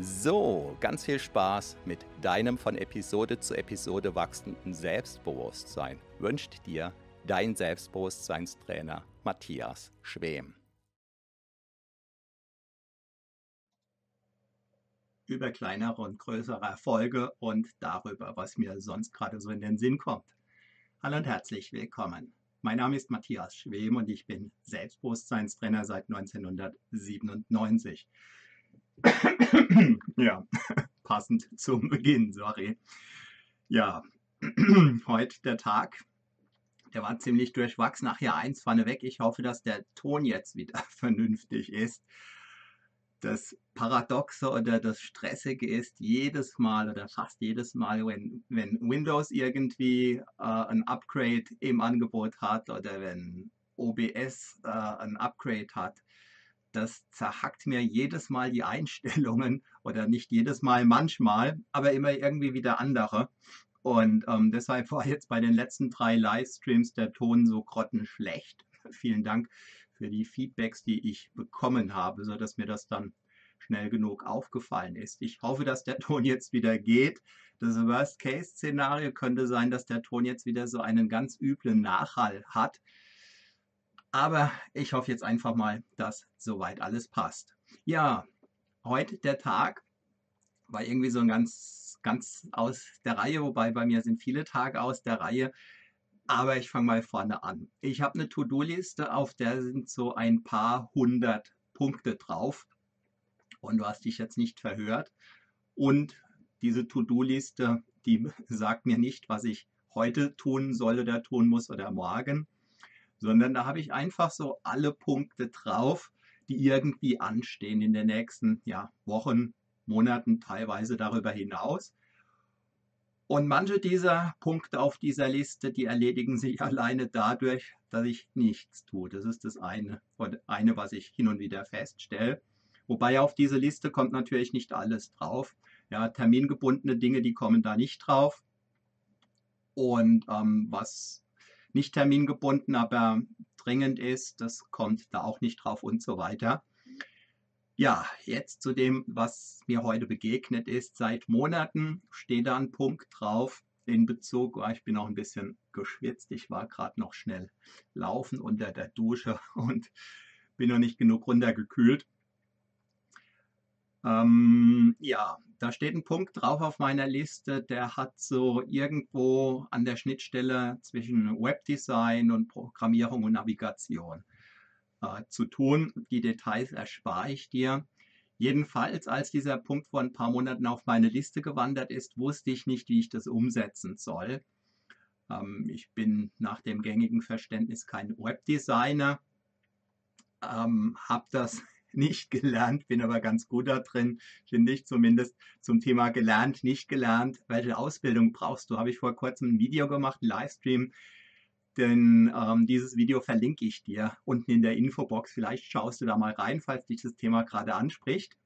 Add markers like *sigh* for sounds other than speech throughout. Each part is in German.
So, ganz viel Spaß mit deinem von Episode zu Episode wachsenden Selbstbewusstsein wünscht dir dein Selbstbewusstseinstrainer Matthias Schwem. Über kleinere und größere Erfolge und darüber, was mir sonst gerade so in den Sinn kommt. Hallo und herzlich willkommen. Mein Name ist Matthias Schwem und ich bin Selbstbewusstseinstrainer seit 1997. *coughs* ja, *laughs* passend zum Beginn, sorry. Ja, *coughs* heute der Tag, der war ziemlich durchwachsen. Ach ja, eins vorneweg. Ich hoffe, dass der Ton jetzt wieder *laughs* vernünftig ist. Das Paradoxe oder das Stressige ist, jedes Mal oder fast jedes Mal, wenn, wenn Windows irgendwie äh, ein Upgrade im Angebot hat oder wenn OBS äh, ein Upgrade hat, das zerhackt mir jedes Mal die Einstellungen *laughs* oder nicht jedes Mal, manchmal, aber immer irgendwie wieder andere. Und ähm, deshalb war jetzt bei den letzten drei Livestreams der Ton so grottenschlecht. *laughs* Vielen Dank für die Feedbacks, die ich bekommen habe, sodass mir das dann schnell genug aufgefallen ist. Ich hoffe, dass der *laughs* Ton jetzt wieder geht. Das Worst-Case-Szenario könnte sein, dass der Ton jetzt wieder so einen ganz üblen Nachhall hat. Aber ich hoffe jetzt einfach mal, dass soweit alles passt. Ja, heute der Tag war irgendwie so ein ganz, ganz aus der Reihe, wobei bei mir sind viele Tage aus der Reihe. Aber ich fange mal vorne an. Ich habe eine To-Do-Liste, auf der sind so ein paar hundert Punkte drauf. Und du hast dich jetzt nicht verhört. Und diese To-Do-Liste, die sagt mir nicht, was ich heute tun soll oder tun muss oder morgen, sondern da habe ich einfach so alle Punkte drauf, die irgendwie anstehen in den nächsten ja, Wochen, Monaten, teilweise darüber hinaus. Und manche dieser Punkte auf dieser Liste, die erledigen sich *laughs* alleine dadurch, dass ich nichts tue. Das ist das eine, eine, was ich hin und wieder feststelle. Wobei auf diese Liste kommt natürlich nicht alles drauf. Ja, termingebundene Dinge, die kommen da nicht drauf. Und ähm, was nicht termingebunden, aber dringend ist. Das kommt da auch nicht drauf und so weiter. Ja, jetzt zu dem, was mir heute begegnet ist. Seit Monaten steht da ein Punkt drauf in Bezug, oh, ich bin auch ein bisschen geschwitzt. Ich war gerade noch schnell laufen unter der Dusche *laughs* und bin noch nicht genug runtergekühlt. Ähm, ja, da steht ein Punkt drauf auf meiner Liste, der hat so irgendwo an der Schnittstelle zwischen Webdesign und Programmierung und Navigation äh, zu tun. Die Details erspare ich dir. Jedenfalls, als dieser Punkt vor ein paar Monaten auf meine Liste gewandert ist, wusste ich nicht, wie ich das umsetzen soll. Ähm, ich bin nach dem gängigen Verständnis kein Webdesigner, ähm, habe das nicht gelernt, bin aber ganz gut da drin, finde ich zumindest zum Thema gelernt, nicht gelernt. Welche Ausbildung brauchst du? Habe ich vor kurzem ein Video gemacht, ein Livestream. Denn ähm, dieses Video verlinke ich dir unten in der Infobox. Vielleicht schaust du da mal rein, falls dich das Thema gerade anspricht.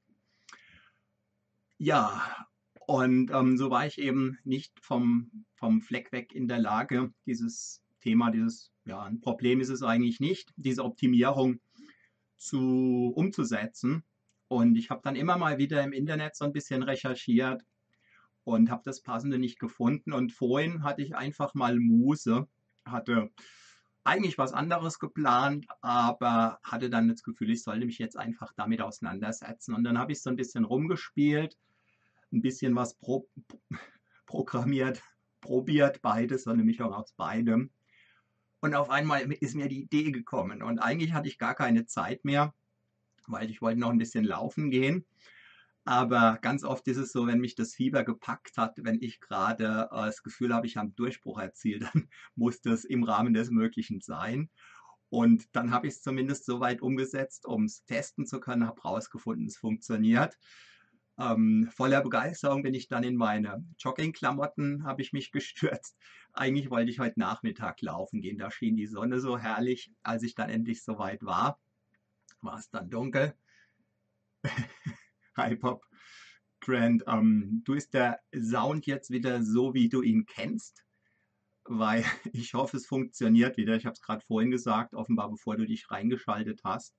Ja, und ähm, so war ich eben nicht vom, vom Fleck weg in der Lage, dieses Thema, dieses, ja, ein Problem ist es eigentlich nicht, diese Optimierung zu, umzusetzen. Und ich habe dann immer mal wieder im Internet so ein bisschen recherchiert und habe das passende nicht gefunden. Und vorhin hatte ich einfach mal Muse, hatte eigentlich was anderes geplant, aber hatte dann das Gefühl, ich sollte mich jetzt einfach damit auseinandersetzen. Und dann habe ich so ein bisschen rumgespielt, ein bisschen was pro, *laughs* programmiert, probiert, beides, so eine Mischung aus beidem. Und auf einmal ist mir die Idee gekommen. Und eigentlich hatte ich gar keine Zeit mehr, weil ich wollte noch ein bisschen laufen gehen. Aber ganz oft ist es so, wenn mich das Fieber gepackt hat, wenn ich gerade äh, das Gefühl habe, ich habe einen Durchbruch erzielt, *laughs* dann muss das im Rahmen des Möglichen sein. Und dann habe ich es zumindest so weit umgesetzt, um es testen zu können, habe herausgefunden, es funktioniert. Ähm, voller Begeisterung bin ich dann in meine Joggingklamotten, habe ich mich *laughs* gestürzt. Eigentlich wollte ich heute Nachmittag laufen gehen. Da schien die Sonne so herrlich. Als ich dann endlich soweit war, war es dann dunkel. *laughs* Hip-Hop Trend. Ähm, du ist der Sound jetzt wieder so, wie du ihn kennst? Weil *laughs* ich hoffe, es funktioniert wieder. Ich habe es gerade vorhin gesagt, offenbar bevor du dich reingeschaltet hast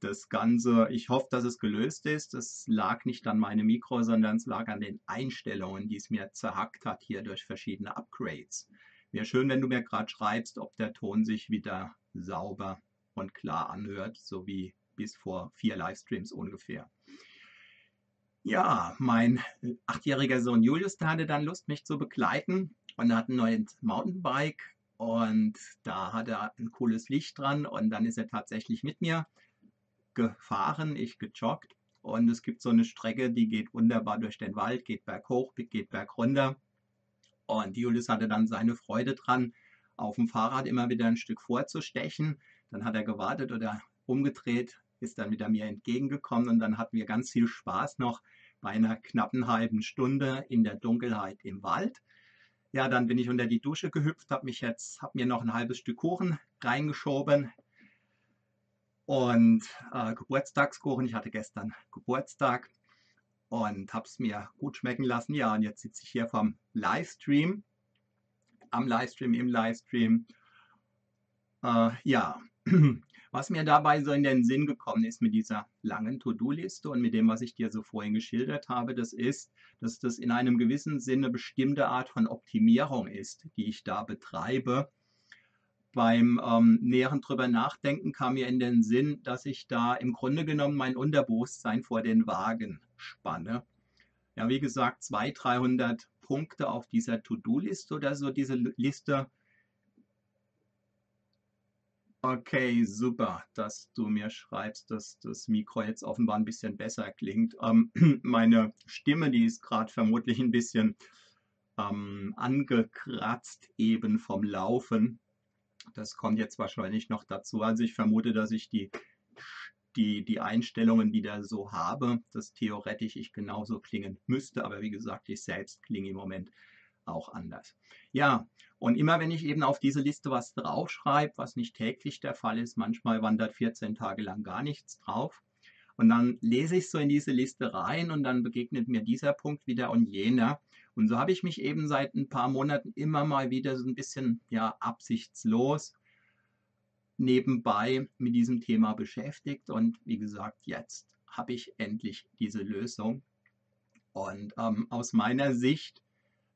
das Ganze, ich hoffe, dass es gelöst ist. Es lag nicht an meinem Mikro, sondern es lag an den Einstellungen, die es mir zerhackt hat hier durch verschiedene Upgrades. Wäre schön, wenn du mir gerade schreibst, ob der Ton sich wieder sauber und klar anhört, so wie bis vor vier Livestreams ungefähr. Ja, mein achtjähriger Sohn Julius, hatte dann Lust, mich zu begleiten und hat ein neues Mountainbike und da hat er ein cooles Licht dran und dann ist er tatsächlich mit mir gefahren, ich gejoggt. Und es gibt so eine Strecke, die geht wunderbar durch den Wald, geht berghoch, geht bergunter. Und Julius hatte dann seine Freude dran, auf dem Fahrrad immer wieder ein Stück vorzustechen. Dann hat er gewartet oder umgedreht, ist dann wieder mir entgegengekommen und dann hatten wir ganz viel Spaß noch bei einer knappen halben Stunde in der Dunkelheit im Wald. Ja, dann bin ich unter die Dusche gehüpft, habe mich jetzt, habe mir noch ein halbes Stück Kuchen reingeschoben, und äh, Geburtstagskuchen. Ich hatte gestern Geburtstag und habe es mir gut schmecken lassen. Ja, und jetzt sitze ich hier vom Livestream, am Livestream, im Livestream. Äh, ja, *clears throat* was mir dabei so in den Sinn gekommen ist mit dieser langen To-Do-Liste und mit dem, was ich dir so vorhin geschildert habe, das ist, dass das in einem gewissen Sinne bestimmte Art von Optimierung ist, die ich da betreibe beim ähm, näheren drüber nachdenken kam mir in den Sinn, dass ich da im Grunde genommen mein Unterbewusstsein vor den Wagen spanne. Ja, wie gesagt, 200, 300 Punkte auf dieser To-Do-Liste oder so, diese Liste. Okay, super, dass du mir schreibst, dass das Mikro jetzt offenbar ein bisschen besser klingt. Ähm, *clears throat* meine Stimme, die ist gerade vermutlich ein bisschen ähm, angekratzt eben vom Laufen. Das kommt jetzt wahrscheinlich noch dazu. Also ich vermute, dass ich die, die, die Einstellungen wieder so habe, dass theoretisch ich genauso klingen müsste. Aber wie gesagt, ich selbst klinge im Moment auch anders. Ja, und immer wenn ich eben auf diese Liste was draufschreibe, was nicht täglich der Fall ist, manchmal wandert 14 Tage lang gar nichts drauf. Und dann lese ich so in diese Liste rein und dann begegnet mir dieser Punkt wieder und jener. Und so habe ich mich eben seit ein paar Monaten immer mal wieder so ein bisschen ja absichtslos nebenbei mit diesem Thema beschäftigt. Und wie gesagt, jetzt habe ich endlich diese Lösung. Und ähm, aus meiner Sicht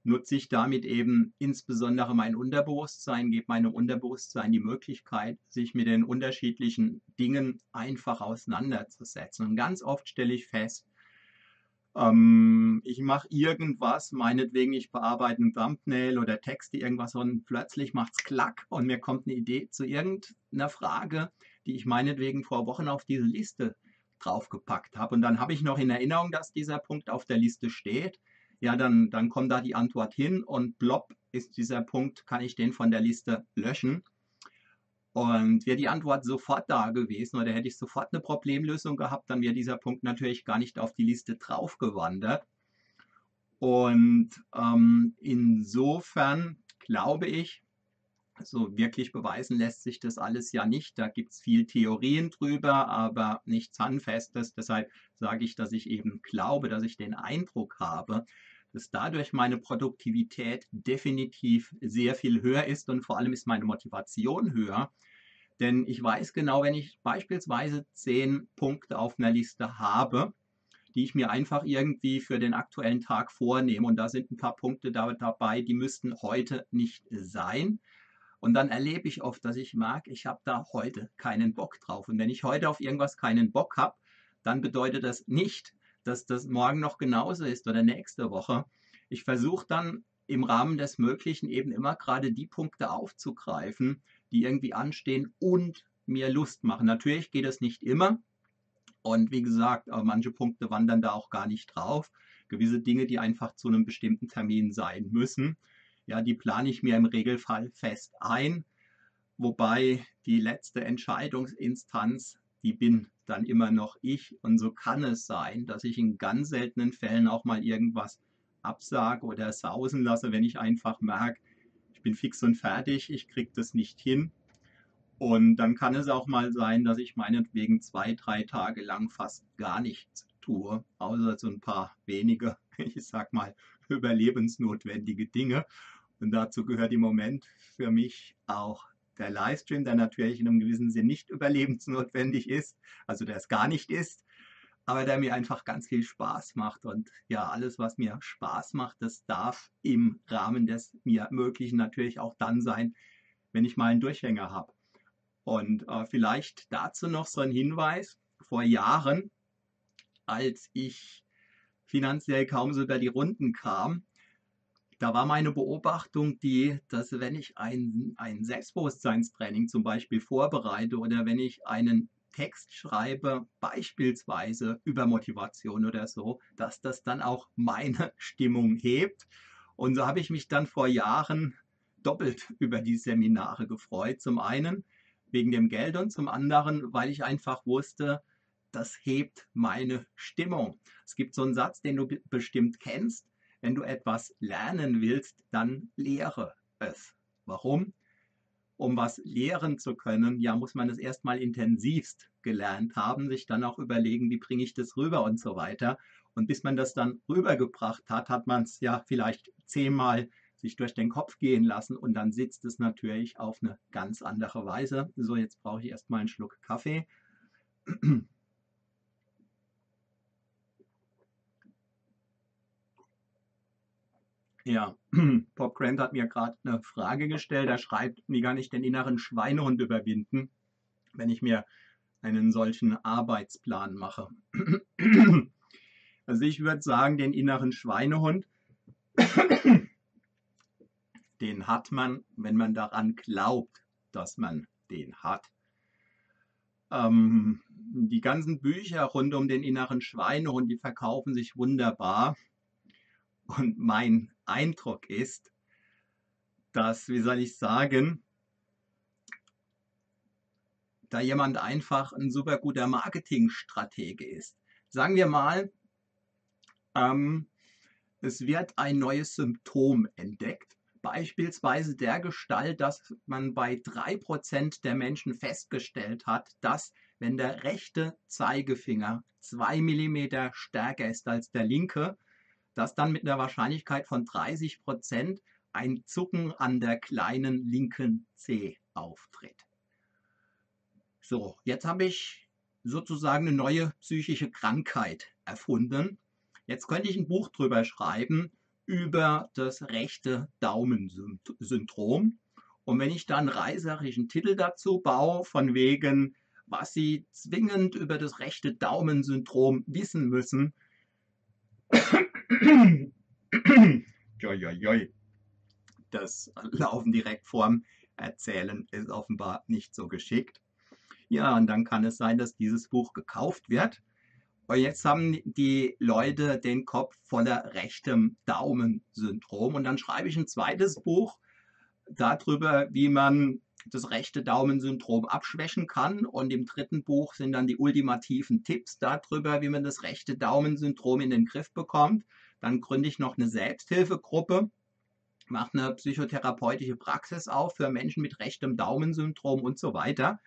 nutze ich damit eben insbesondere mein Unterbewusstsein, gebe meinem Unterbewusstsein die Möglichkeit, sich mit den unterschiedlichen Dingen einfach auseinanderzusetzen. Und ganz oft stelle ich fest, ähm, ich mache irgendwas, meinetwegen, ich bearbeite ein Thumbnail oder texte irgendwas und plötzlich macht es klack und mir kommt eine Idee zu irgendeiner Frage, die ich meinetwegen vor Wochen auf diese Liste draufgepackt habe. Und dann habe ich noch in Erinnerung, dass dieser Punkt auf der Liste steht. Ja, dann, dann kommt da die Antwort hin und plopp ist dieser Punkt, kann ich den von der Liste löschen. Und wäre die Antwort sofort da gewesen oder hätte ich sofort eine Problemlösung gehabt, dann wäre dieser Punkt natürlich gar nicht auf die Liste draufgewandert. Und ähm, insofern glaube ich, so wirklich beweisen lässt sich das alles ja nicht. Da gibt es viel Theorien drüber, aber nichts Handfestes. Deshalb sage ich, dass ich eben glaube, dass ich den Eindruck habe, dass dadurch meine Produktivität definitiv sehr viel höher ist und vor allem ist meine Motivation höher. Denn ich weiß genau, wenn ich beispielsweise zehn Punkte auf einer Liste habe, die ich mir einfach irgendwie für den aktuellen Tag vornehme. Und da sind ein paar Punkte da, dabei, die müssten heute nicht sein. Und dann erlebe ich oft, dass ich mag, ich habe da heute keinen Bock drauf. Und wenn ich heute auf irgendwas keinen Bock habe, dann bedeutet das nicht, dass das morgen noch genauso ist oder nächste Woche. Ich versuche dann im Rahmen des Möglichen eben immer gerade die Punkte aufzugreifen, die irgendwie anstehen und mir Lust machen. Natürlich geht es nicht immer. Und wie gesagt, manche Punkte wandern da auch gar nicht drauf. Gewisse Dinge, die einfach zu einem bestimmten Termin sein müssen, ja, die plane ich mir im Regelfall fest ein. Wobei die letzte Entscheidungsinstanz, die bin dann immer noch ich. Und so kann es sein, dass ich in ganz seltenen Fällen auch mal irgendwas absage oder sausen lasse, wenn ich einfach merke, ich bin fix und fertig, ich kriege das nicht hin. Und dann kann es auch mal sein, dass ich meinetwegen zwei, drei Tage lang fast gar nichts tue, außer so ein paar wenige, *laughs* ich sag mal, überlebensnotwendige Dinge. Und dazu gehört im Moment für mich auch der Livestream, der natürlich in einem gewissen Sinn nicht überlebensnotwendig ist, also der es gar nicht ist, aber der mir einfach ganz viel Spaß macht. Und ja, alles, was mir Spaß macht, das darf im Rahmen des mir Möglichen natürlich auch dann sein, wenn ich mal einen Durchhänger habe. Und äh, vielleicht dazu noch so ein Hinweis. Vor Jahren, als ich finanziell kaum so über die Runden kam, da war meine Beobachtung die, dass wenn ich ein, ein Selbstbewusstseinstraining zum Beispiel vorbereite oder wenn ich einen Text schreibe, beispielsweise über Motivation oder so, dass das dann auch meine *laughs* Stimmung hebt. Und so habe ich mich dann vor Jahren doppelt *laughs* über die Seminare gefreut. Zum einen, wegen dem Geld und zum anderen, weil ich einfach wusste, das hebt meine Stimmung. Es gibt so einen Satz, den du bestimmt kennst. Wenn du etwas lernen willst, dann lehre es. Warum? Um was lehren zu können, ja, muss man es erstmal intensivst gelernt haben, sich dann auch überlegen, wie bringe ich das rüber und so weiter. Und bis man das dann rübergebracht hat, hat man es ja vielleicht zehnmal sich durch den Kopf gehen lassen und dann sitzt es natürlich auf eine ganz andere Weise. So, jetzt brauche ich erstmal einen Schluck Kaffee. Ja, *clears throat* Bob Grant hat mir gerade eine Frage gestellt. Er schreibt, wie kann ich den inneren Schweinehund überwinden, wenn ich mir einen solchen Arbeitsplan mache. *clears throat* Also ich würde sagen, den inneren Schweinehund *clears throat* den hat man, wenn man daran glaubt, dass man den hat. Ähm, die ganzen Bücher rund um den inneren Schweinehund, die verkaufen sich wunderbar. Und mein Eindruck ist, dass, wie soll ich sagen, da jemand einfach ein super guter Marketingstratege ist. Sagen wir mal, ähm, es wird ein neues Symptom entdeckt beispielsweise der Gestalt, dass man bei 3% der Menschen festgestellt hat, dass wenn der rechte Zeigefinger 2 mm stärker ist als der linke, dass dann mit einer Wahrscheinlichkeit von 30% ein Zucken an der kleinen linken Zeh auftritt. So, jetzt habe ich sozusagen eine neue psychische Krankheit erfunden. Jetzt könnte ich ein Buch drüber schreiben über das rechte Daumensyndrom. Und wenn ich dann reißerischen Titel dazu baue, von wegen, was Sie zwingend über das rechte Daumensyndrom wissen müssen, das Laufen direkt vorm Erzählen ist offenbar nicht so geschickt. Ja, und dann kann es sein, dass dieses Buch gekauft wird und jetzt haben die Leute den Kopf voller rechtem Daumensyndrom. Und dann schreibe ich ein zweites Buch darüber, wie man das rechte Daumensyndrom abschwächen kann. Und im dritten Buch sind dann die ultimativen Tipps darüber, wie man das rechte Daumensyndrom in den Griff bekommt. Dann gründe ich noch eine Selbsthilfegruppe, mache eine psychotherapeutische Praxis auf für Menschen mit rechtem Daumensyndrom und so weiter.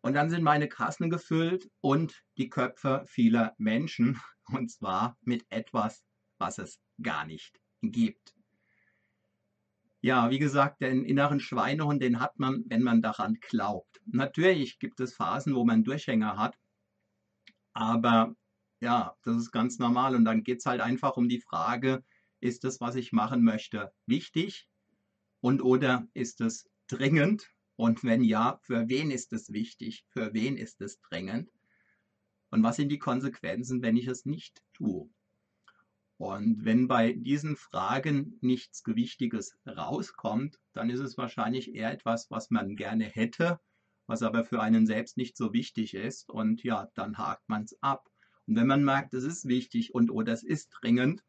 Und dann sind meine Kassen gefüllt und die Köpfe vieler Menschen. Und zwar mit etwas, was es gar nicht gibt. Ja, wie gesagt, den inneren Schweinehund, den hat man, wenn man daran glaubt. Natürlich gibt es Phasen, wo man Durchhänger hat. Aber Ja, das ist ganz normal. Und dann geht es halt einfach um die Frage, ist das, was ich machen möchte, wichtig und oder ist es dringend? Und wenn ja, für wen ist es wichtig? Für wen ist es dringend? Und was sind die Konsequenzen, wenn ich es nicht tue? Und wenn bei diesen Fragen nichts Gewichtiges rauskommt, dann ist es wahrscheinlich eher etwas, was man gerne hätte, was aber für einen selbst nicht so wichtig ist. Und ja, dann hakt man es ab. Und wenn man merkt, es ist wichtig und oder es ist dringend,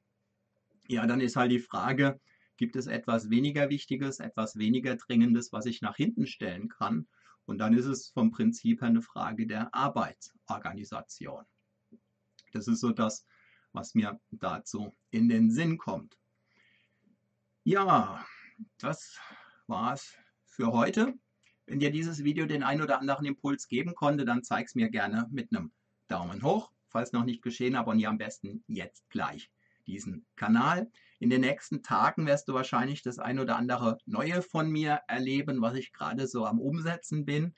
ja, dann ist halt die Frage, gibt es etwas weniger Wichtiges, etwas weniger Dringendes, was ich nach hinten stellen kann? Und dann ist es vom Prinzip her eine Frage der Arbeitsorganisation. Das ist so das, was mir dazu in den Sinn kommt. Ja, das war's für heute. Wenn dir dieses Video den ein oder anderen Impuls geben konnte, dann zeig es mir gerne mit einem Daumen hoch. Falls noch nicht geschehen, abonniere am besten jetzt gleich diesen Kanal. In den nächsten Tagen wirst du wahrscheinlich das ein oder andere Neue von mir erleben, was ich gerade so am Umsetzen bin.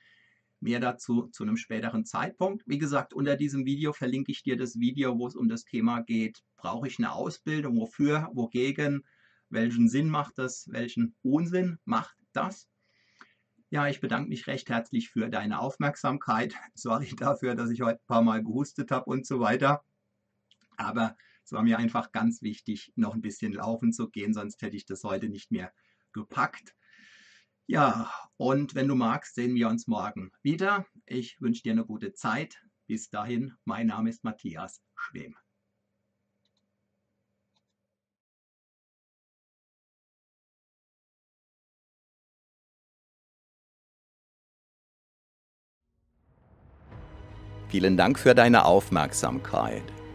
Mehr dazu zu einem späteren Zeitpunkt. Wie gesagt, unter diesem Video verlinke ich dir das Video, wo es um das Thema geht, brauche ich eine Ausbildung, wofür, wogegen, welchen Sinn macht das, welchen Unsinn macht das. Ja, ich bedanke mich recht herzlich für deine Aufmerksamkeit. *laughs* Sorry dafür, dass ich heute ein paar Mal gehustet habe und so weiter. Aber es war mir einfach ganz wichtig, noch ein bisschen laufen zu gehen, sonst hätte ich das heute nicht mehr gepackt. Ja, und wenn du magst, sehen wir uns morgen wieder. Ich wünsche dir eine gute Zeit. Bis dahin, mein Name ist Matthias Schwem. Vielen Dank für deine Aufmerksamkeit.